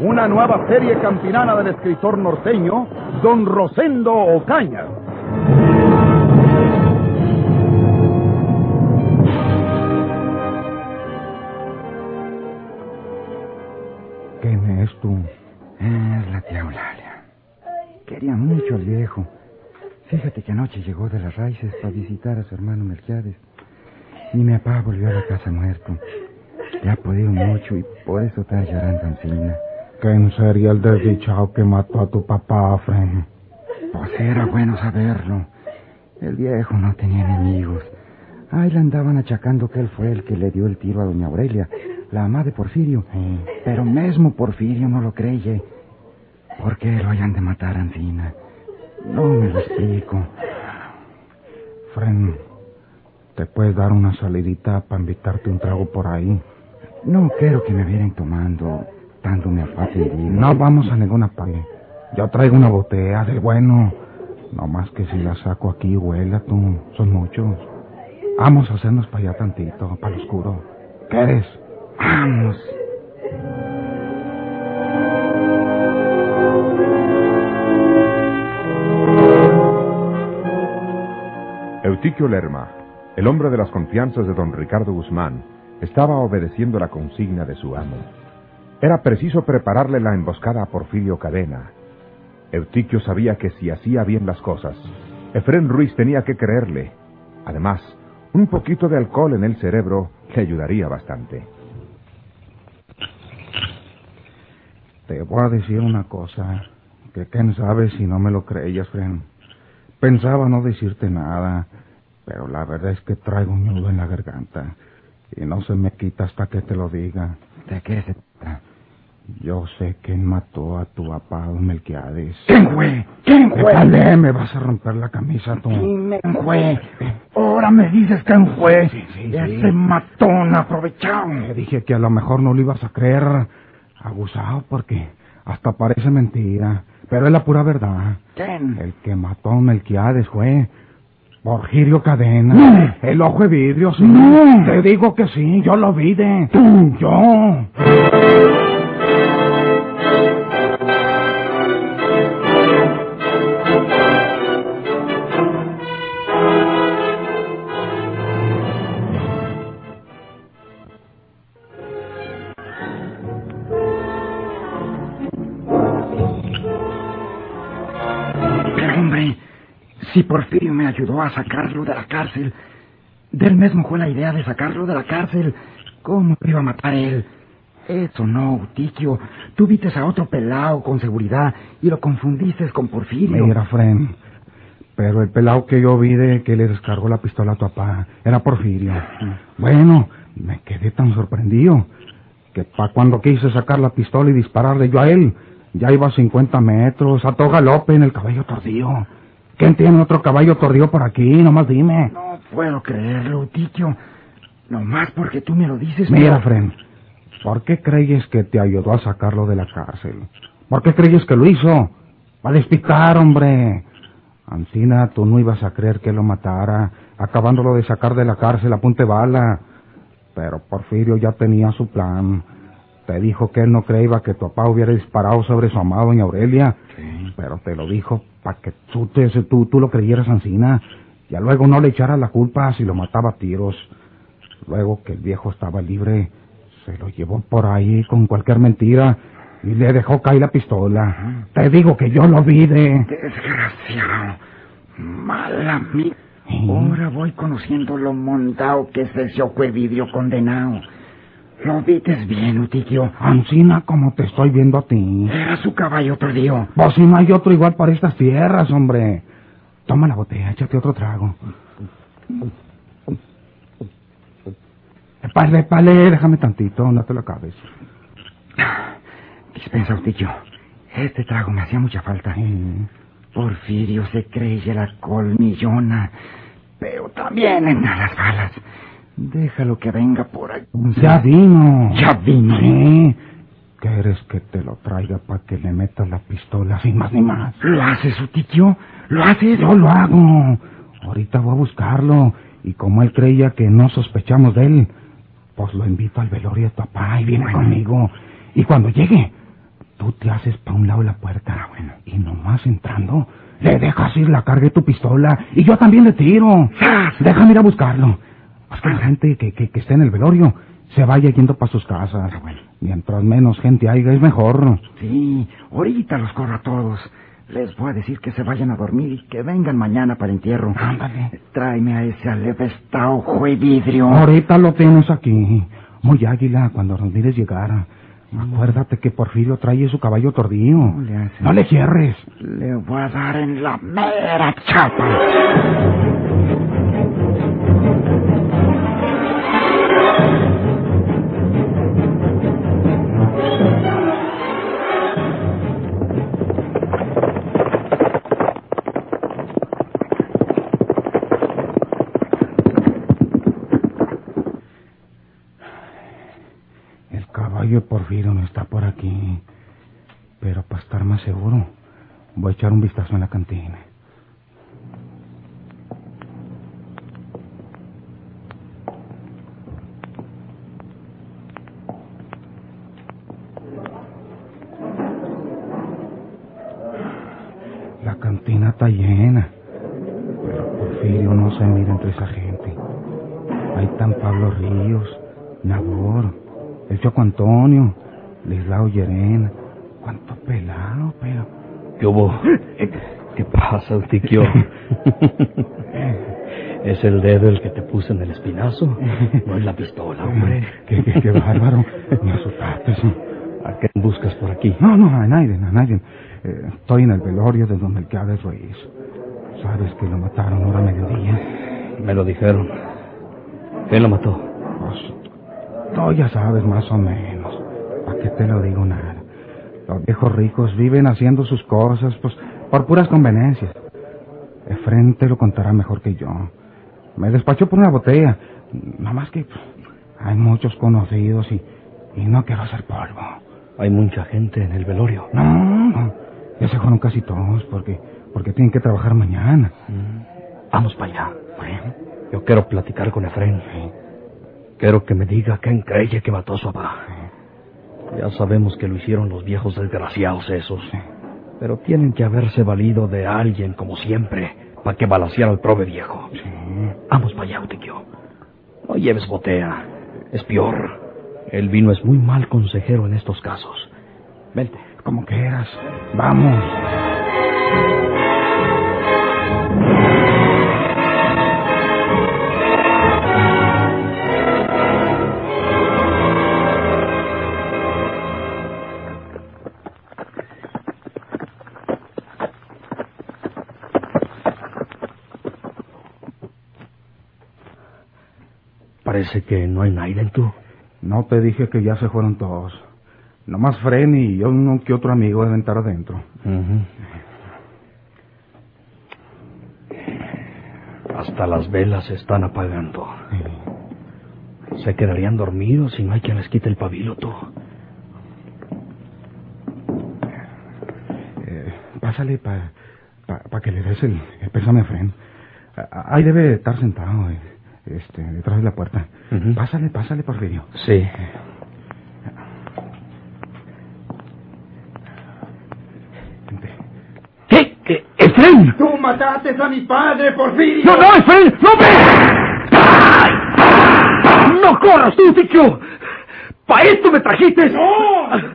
Una nueva serie campinana del escritor norteño, don Rosendo Ocaña. ¿Quién es tú? Es la tía Eulalia. Quería mucho al viejo. Fíjate que anoche llegó de las raíces para visitar a su hermano Melquiades. Y mi papá volvió a la casa muerto. Le ha podido mucho y por eso está llorando encima. ¿Quién sería el desdichado que mató a tu papá, Fren? Pues era bueno saberlo. El viejo no tenía enemigos. Ahí le andaban achacando que él fue el que le dio el tiro a doña Aurelia, la mamá de Porfirio. Pero mismo Porfirio no lo creye. ¿Por qué lo hayan de matar Ancina? No me lo explico. Fren, ¿te puedes dar una salidita para invitarte un trago por ahí? No quiero que me vienen tomando, No vamos a ninguna parte. Yo traigo una botella de bueno. No más que si la saco aquí, huela tú. Son muchos. Vamos a hacernos para allá tantito, para el oscuro. ¿Qué eres? Vamos. Eutiquio Lerma, el hombre de las confianzas de don Ricardo Guzmán, estaba obedeciendo la consigna de su amo. Era preciso prepararle la emboscada a Porfirio Cadena. Eutiquio sabía que si hacía bien las cosas, Efrén Ruiz tenía que creerle. Además, un poquito de alcohol en el cerebro le ayudaría bastante. Te voy a decir una cosa, que quién sabe si no me lo creías, Fren. Pensaba no decirte nada, pero la verdad es que traigo un nudo en la garganta y no se me quita hasta que te lo diga. ¿De qué se? Yo sé quién mató a tu papá, don Melquiades. ¿Quién fue? ¿Quién fue? Dale, me vas a romper la camisa tú. ¿Quién fue? Ahora me dices quién fue. Ese matón aprovechado. Te dije que a lo mejor no lo ibas a creer. Abusado porque hasta parece mentira. Pero es la pura verdad. ¿Quién? El que mató a Melquiades fue Porfirio Cadena. El ojo de vidrio, sí. Te digo que sí, yo lo vi de... Tú. Yo. Si Porfirio me ayudó a sacarlo de la cárcel, del mismo fue la idea de sacarlo de la cárcel. ¿Cómo iba a matar él? Eso no, Utiquio. Tú viste a otro pelao con seguridad y lo confundiste con Porfirio. Mira, Fren. Pero el pelado que yo vi de que le descargó la pistola a tu papá era Porfirio. Bueno, me quedé tan sorprendido que pa' cuando quise sacar la pistola y dispararle yo a él, ya iba a 50 metros, a todo galope en el caballo tordío. ¿Quién tiene otro caballo tordío por aquí? Nomás dime. No puedo creerlo, Utiquio. Nomás porque tú me lo dices. Mira, pero- Fren, ¿por qué crees que te ayudó a sacarlo de la cárcel? ¿Por qué crees que lo hizo? Para despicar, hombre. Ancina, tú no ibas a creer que lo matara, acabándolo de sacar de la cárcel a punta de bala. Pero Porfirio ya tenía su plan. Te dijo que él no creía que tu papá hubiera disparado sobre su amada doña Aurelia. Pero te lo dijo para que tú, te, tú, tú lo creyeras, Ancina. Ya luego no le echaras la culpa si lo mataba a tiros. Luego que el viejo estaba libre, se lo llevó por ahí con cualquier mentira y le dejó caer la pistola. Te digo que yo lo vi de... Desgraciado. Mala mí. Ahora voy conociendo lo montado que es ese condenado. Lo vites bien, Utiquio. Ancina, como te estoy viendo a ti. Era su caballo perdido. Pues si no hay otro igual para estas tierras, hombre. Toma la botella, échate otro trago. Pale, pale, déjame tantito, no te lo acabes. Dispensa, Eustiquio. Este trago me hacía mucha falta. Porfirio se cree la colmillona, pero también en las balas. Déjalo que venga por ahí. Ya vino. Ya vino. Sí. ¿Quieres que te lo traiga para que le metas la pistola sin más ni más? ¿Lo haces, Eustiquio? ¿Lo haces? Yo lo hago. Ahorita voy a buscarlo. Y como él creía que no sospechamos de él, pues lo invito al velorio de tu papá y viene conmigo. Y cuando llegue, tú te haces para un lado de la puerta. Ah, bueno. Y nomás entrando, le dejas ir la carga de tu pistola y yo también le tiro. Déjame ir a buscarlo. Haz que la gente que, que, que esté en el velorio se vaya yendo para sus casas. Ah, bueno. Mientras menos gente haya es mejor. Sí, ahorita los corro a todos. Les voy a decir que se vayan a dormir y que vengan mañana para el entierro. Ándale. Tráeme a ese alevestado jue vidrio. Ahorita lo tienes aquí. Muy águila cuando nos mires llegar. Acuérdate que Porfirio trae su caballo tordío. No le. No le cierres. Le voy a dar en la mera chapa. Porfirio no está por aquí. Pero para estar más seguro, voy a echar un vistazo en la cantina. La cantina está llena. Pero Porfirio no se mira entre esa gente. Ahí están Pablo Ríos, Nabor, el Choco Antonio, Lislao Llerena. Cuánto pelado, pero... ¿Qué hubo? ¿Qué pasa, Tiquio? ¿Es el dedo el que te puse en el espinazo? No es la pistola, hombre. Qué, qué, qué bárbaro. Me asustaste. ¿A qué buscas por aquí? No, no, a nadie, a nadie. Eh, estoy en el velorio de don Melquiades Ruiz. Sabes que lo mataron ahora a mediodía. Me lo dijeron. ¿Quién lo mató? Pues, tú ya sabes más o menos. ¿Para qué te lo digo nada? Los viejos ricos viven haciendo sus cosas, pues, por puras conveniencias. Efren te lo contará mejor que yo. Me despachó por una botella. Nada más que pues, hay muchos conocidos y, y no quiero hacer polvo. Hay mucha gente en el velorio. No, no. Ya se fueron casi todos porque, porque tienen que trabajar mañana. Vamos para allá. Yo quiero platicar con Efren. Quiero que me diga quién cree que mató a su papá. Ya sabemos que lo hicieron los viejos desgraciados esos. Pero tienen que haberse valido de alguien como siempre para que balaseara al prove viejo. Vamos para allá, Utiquio. No lleves botea. Es peor. El vino es muy mal consejero en estos casos. Vente. Como quieras. Vamos. Parece que no hay nadie en tú. No te dije que ya se fueron todos. Nomás Fren y yo uno que otro amigo deben estar adentro. Hasta las velas se están apagando. Se quedarían dormidos si no hay quien les quite el pabilo, tú. Eh, pásale para pa, que le des el, el pésame a Fren. Ahí debe estar sentado, eh, este, detrás de la puerta. Ujú. Pásale, pásale, Porfirio. Sí. ¿Qué? ¿Qué? ¡Tú mataste a mi padre, Porfirio! ¡No, no, Efren! ¡No me! ¡No corras tú, Tiquio! ¡Pa' esto me trajiste! ¡No!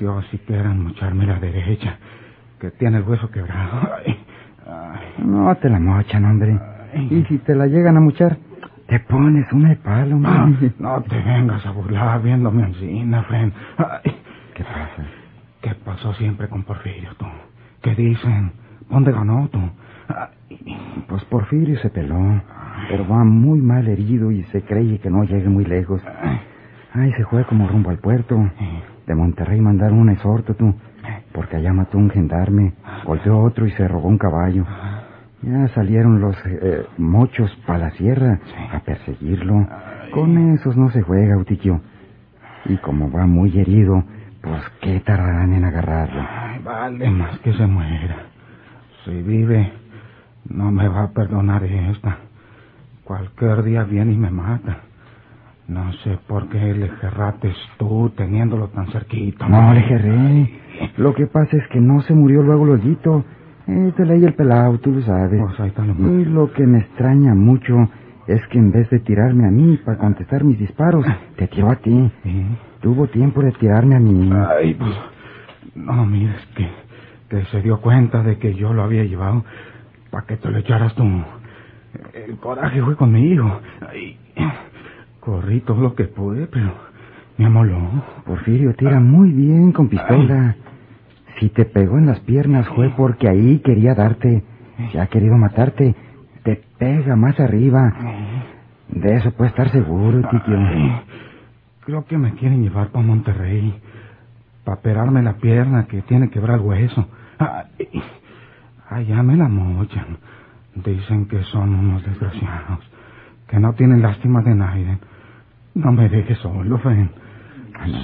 Dios si quieran mocharme la derecha, que tiene el hueso quebrado. Ay, ay, No te la mochan, hombre. Y si te la llegan a muchar, te pones una de palo, Ah, hombre. no te vengas a burlar viéndome encima, friend. Ay, ¿Qué pasa? ¿Qué pasó siempre con Porfirio, tú? ¿Qué dicen? ¿Dónde ganó tú? Ay, Pues Porfirio se peló, pero va muy mal herido y se cree que no llegue muy lejos. Ay, se fue como rumbo al puerto. De Monterrey mandaron un exhorto, tú, porque allá mató un gendarme, golpeó otro y se robó un caballo. Ya salieron los eh, mochos para la sierra a perseguirlo. Con esos no se juega, Utiquio. Y como va muy herido, pues qué tardarán en agarrarlo. Ay, vale más que se muera. Si vive, no me va a perdonar esta. Cualquier día viene y me mata. No sé por qué le gerrates tú teniéndolo tan cerquita. No le gerré. Lo que pasa es que no se murió luego luego. Eh, te leí el pelado, tú lo sabes. Pues ahí está lo Y lo que me extraña mucho es que en vez de tirarme a mí para contestar mis disparos, te tiró a ti. Tuvo tiempo de tirarme a mí. Ay, pues... No, mira, es que, que se dio cuenta de que yo lo había llevado para que te lo echaras tú. El coraje fue conmigo. Ay, corrí todo lo que pude, pero me amoló. Porfirio tira muy bien con pistola. Si te pegó en las piernas fue porque ahí quería darte. Si ha querido matarte, te pega más arriba. De eso puedes estar seguro, Tiquio. Creo que me quieren llevar para Monterrey. Para operarme la pierna que tiene quebrar el hueso. Ay, allá me la mochan. Dicen que son unos desgraciados. Que no tienen lástima de nadie. No me dejes solo, Fen.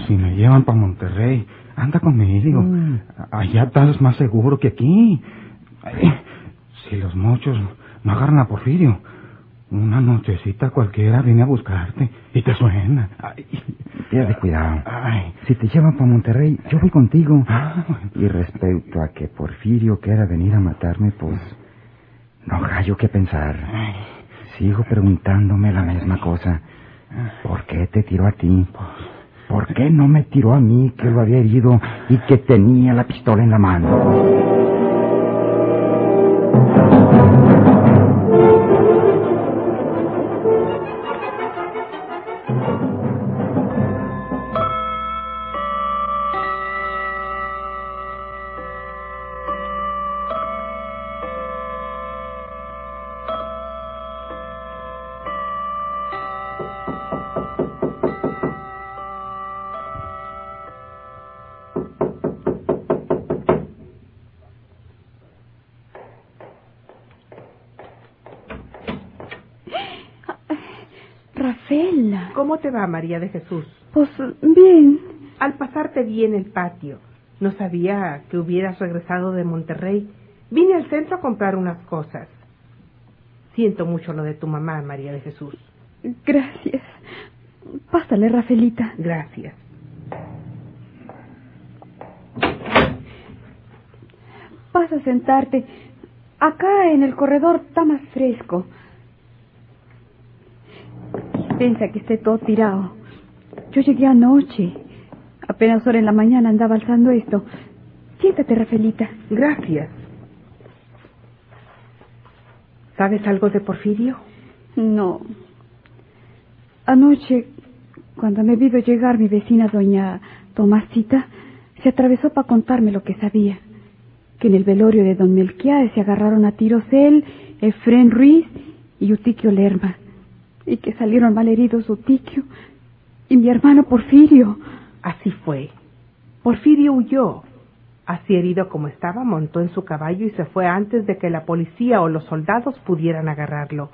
Si me llevan para Monterrey, anda conmigo. Mm. Allá estás más seguro que aquí. Ay, si los mochos no agarran a Porfirio, una nochecita cualquiera viene a buscarte y te suena. Pierde cuidado. ay. Si te llevan para Monterrey, yo voy contigo. Ah, bueno. Y respecto a que Porfirio quiera venir a matarme, pues no hallo qué pensar. Sigo preguntándome la misma cosa. ¿Por qué te tiró a ti? ¿Por qué no me tiró a mí que lo había herido y que tenía la pistola en la mano? ¿Cómo te va, María de Jesús? Pues bien. Al pasarte vi en el patio. No sabía que hubieras regresado de Monterrey. Vine al centro a comprar unas cosas. Siento mucho lo de tu mamá, María de Jesús. Gracias. Pásale, Rafaelita. Gracias. Pasa a sentarte. Acá en el corredor está más fresco. Piensa que esté todo tirado. Yo llegué anoche. Apenas ahora en la mañana andaba alzando esto. Siéntate, Rafaelita. Gracias. ¿Sabes algo de Porfirio? No. Anoche, cuando me vio llegar mi vecina doña Tomasita, se atravesó para contarme lo que sabía. Que en el velorio de don Melquiades se agarraron a tiros él, Efren Ruiz y Utiquio Lerma. Y que salieron mal heridos Utiquio y mi hermano Porfirio. Así fue. Porfirio huyó. Así herido como estaba, montó en su caballo y se fue antes de que la policía o los soldados pudieran agarrarlo.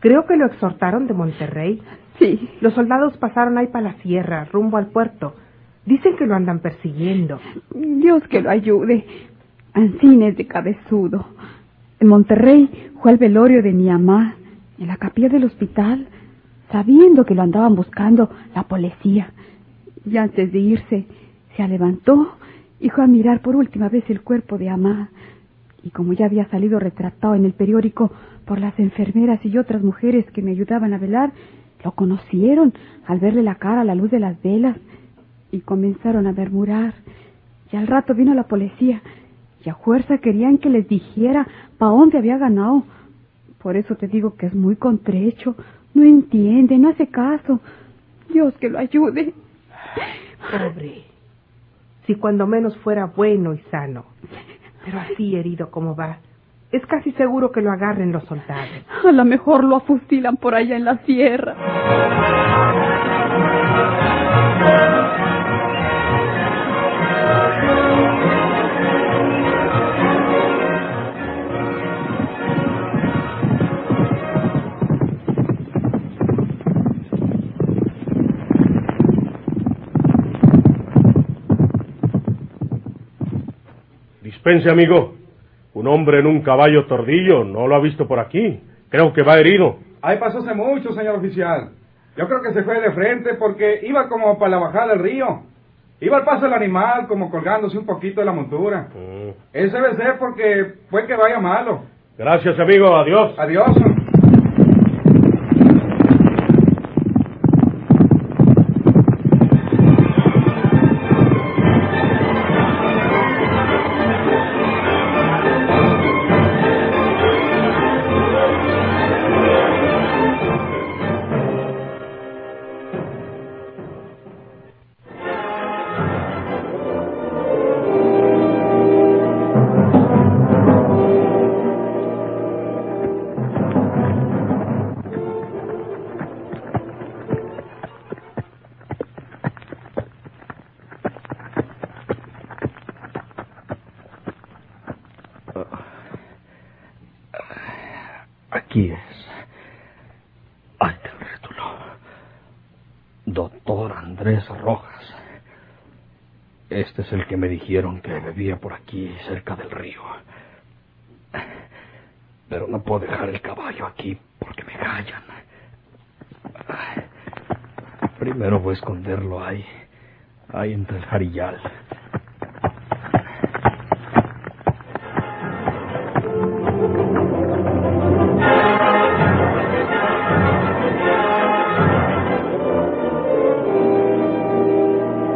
Creo que lo exhortaron de Monterrey. Sí. Los soldados pasaron ahí para la sierra, rumbo al puerto. Dicen que lo andan persiguiendo. Dios que lo ayude. Ancines de cabezudo. En Monterrey fue al velorio de mi mamá, en la capilla del hospital, sabiendo que lo andaban buscando la policía. Y antes de irse, se levantó y fue a mirar por última vez el cuerpo de mamá. Y como ya había salido retratado en el periódico por las enfermeras y otras mujeres que me ayudaban a velar, lo conocieron al verle la cara a la luz de las velas y comenzaron a murmurar. Y al rato vino la policía y a fuerza querían que les dijera pa' dónde había ganado. Por eso te digo que es muy contrecho, no entiende, no hace caso. Dios que lo ayude. Pobre. Si cuando menos fuera bueno y sano. Pero así herido como va, es casi seguro que lo agarren los soldados. A lo mejor lo afustilan por allá en la sierra. Dispense, amigo. Un hombre en un caballo tordillo, no lo ha visto por aquí. Creo que va herido. Ahí pasó hace mucho, señor oficial. Yo creo que se fue de frente porque iba como para la bajada del río. Iba al paso del animal, como colgándose un poquito de la montura. Mm. Ese debe ser porque fue que vaya malo. Gracias, amigo. Adiós. Adiós. Aquí es. Está el rótulo. Doctor Andrés Rojas. Este es el que me dijeron que bebía por aquí, cerca del río. Pero no puedo dejar el caballo aquí porque me callan. Primero voy a esconderlo ahí, ahí entre el jarillal.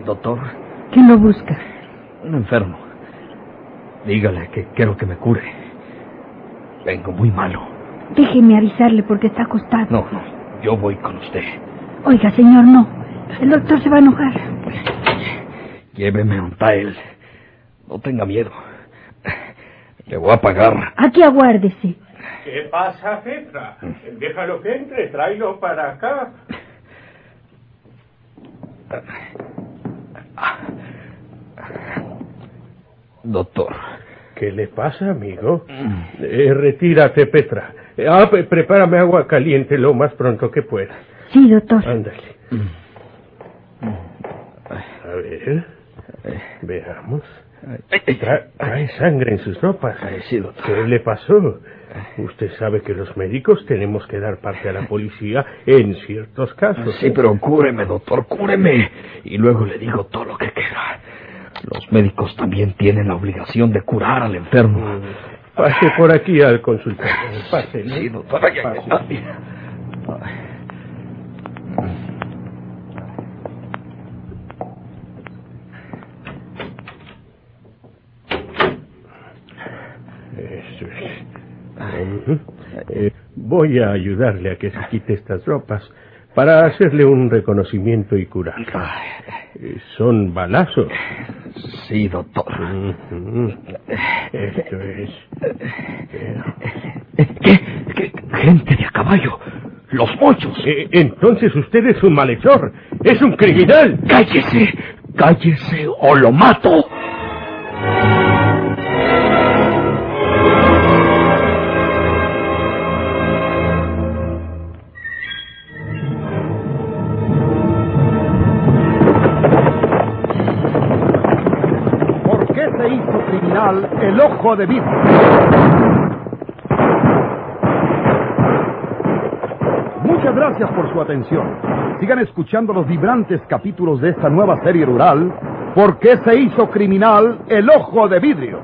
el doctor, ¿Quién lo busca? un enfermo. Dígale que quiero que me cure. Vengo muy malo. Déjeme avisarle porque está acostado. No, no, yo voy con usted. Oiga, señor, no. El doctor se va a enojar. Lléveme a él. No tenga miedo. Le voy a pagar. Aquí aguárdese. ¿Qué pasa, Petra? Déjalo que entre, tráelo para acá. Doctor. ¿Qué le pasa, amigo? Eh, retírate, Petra. Eh, ah, pre- prepárame agua caliente lo más pronto que pueda. Sí, doctor. Ándale. A ver. Veamos. Tra- trae sangre en sus ropas. Sí, doctor. ¿Qué le pasó? Usted sabe que los médicos tenemos que dar parte a la policía en ciertos casos. Sí, pero cúreme, doctor, cúreme. Y luego le digo todo lo que quiera. Los médicos también tienen la obligación de curar al enfermo. Pase por aquí al consultorio. Pase, ¿no? Sí, doctor. Ay, ay, ay. Eso es. Ujú. Eh, voy a ayudarle a que se quite estas ropas para hacerle un reconocimiento y curarlo. Eh, son balazos. Sí, doctor. Esto es. ¿Qué? ¿Qué? Gente de a caballo. Los mochos. Eh, entonces usted es un malhechor. Es un criminal. ¡Cállese! ¡Cállese o lo mato! De Vidrio. Muchas gracias por su atención. Sigan escuchando los vibrantes capítulos de esta nueva serie rural. ¿Por qué se hizo criminal el ojo de vidrio?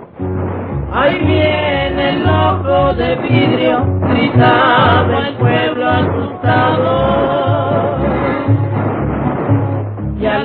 Ahí viene el ojo de vidrio, gritaba el pueblo asustado. Y a